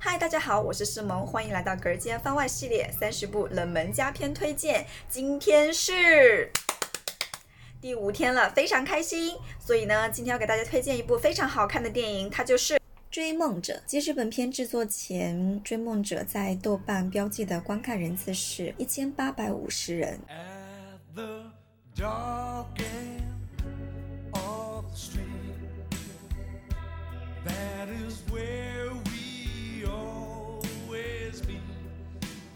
嗨，大家好，我是诗萌，欢迎来到《隔间番外》系列三十部冷门佳片推荐。今天是第五天了，非常开心。所以呢，今天要给大家推荐一部非常好看的电影，它就是《追梦者》。截止本片制作前，《追梦者》在豆瓣标记的观看人次是一千八百五十人。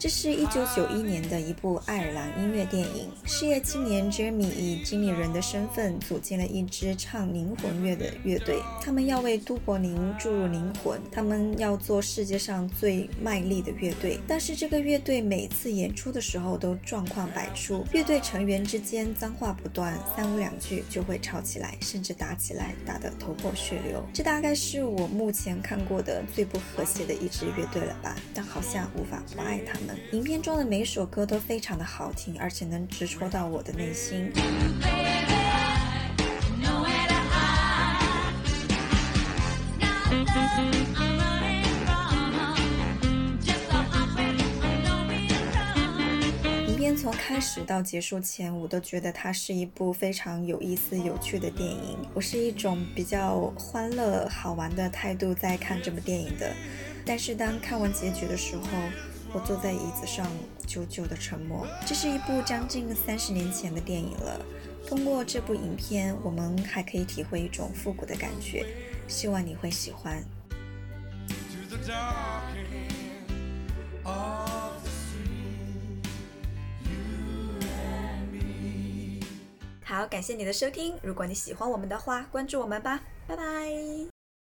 这是一九九一年的一部爱尔兰音乐电影。事业青年 Jeremy 以经理人的身份组建了一支唱灵魂乐的乐队，他们要为都柏林注入灵魂，他们要做世界上最卖力的乐队。但是这个乐队每次演出的时候都状况百出，乐队成员之间脏话不断，三五两句就会吵起来，甚至打起来，打得头破血流。这大概是我目前看过的最不和谐的一支乐队了吧？但好像无法不爱他们影片中的每首歌都非常的好听，而且能直戳到我的内心。影片从开始到结束前，我都觉得它是一部非常有意思、有趣的电影。我是一种比较欢乐、好玩的态度在看这部电影的，但是当看完结局的时候，我坐在椅子上，久久的沉默。这是一部将近三十年前的电影了。通过这部影片，我们还可以体会一种复古的感觉。希望你会喜欢。好，感谢你的收听。如果你喜欢我们的话，关注我们吧。拜拜。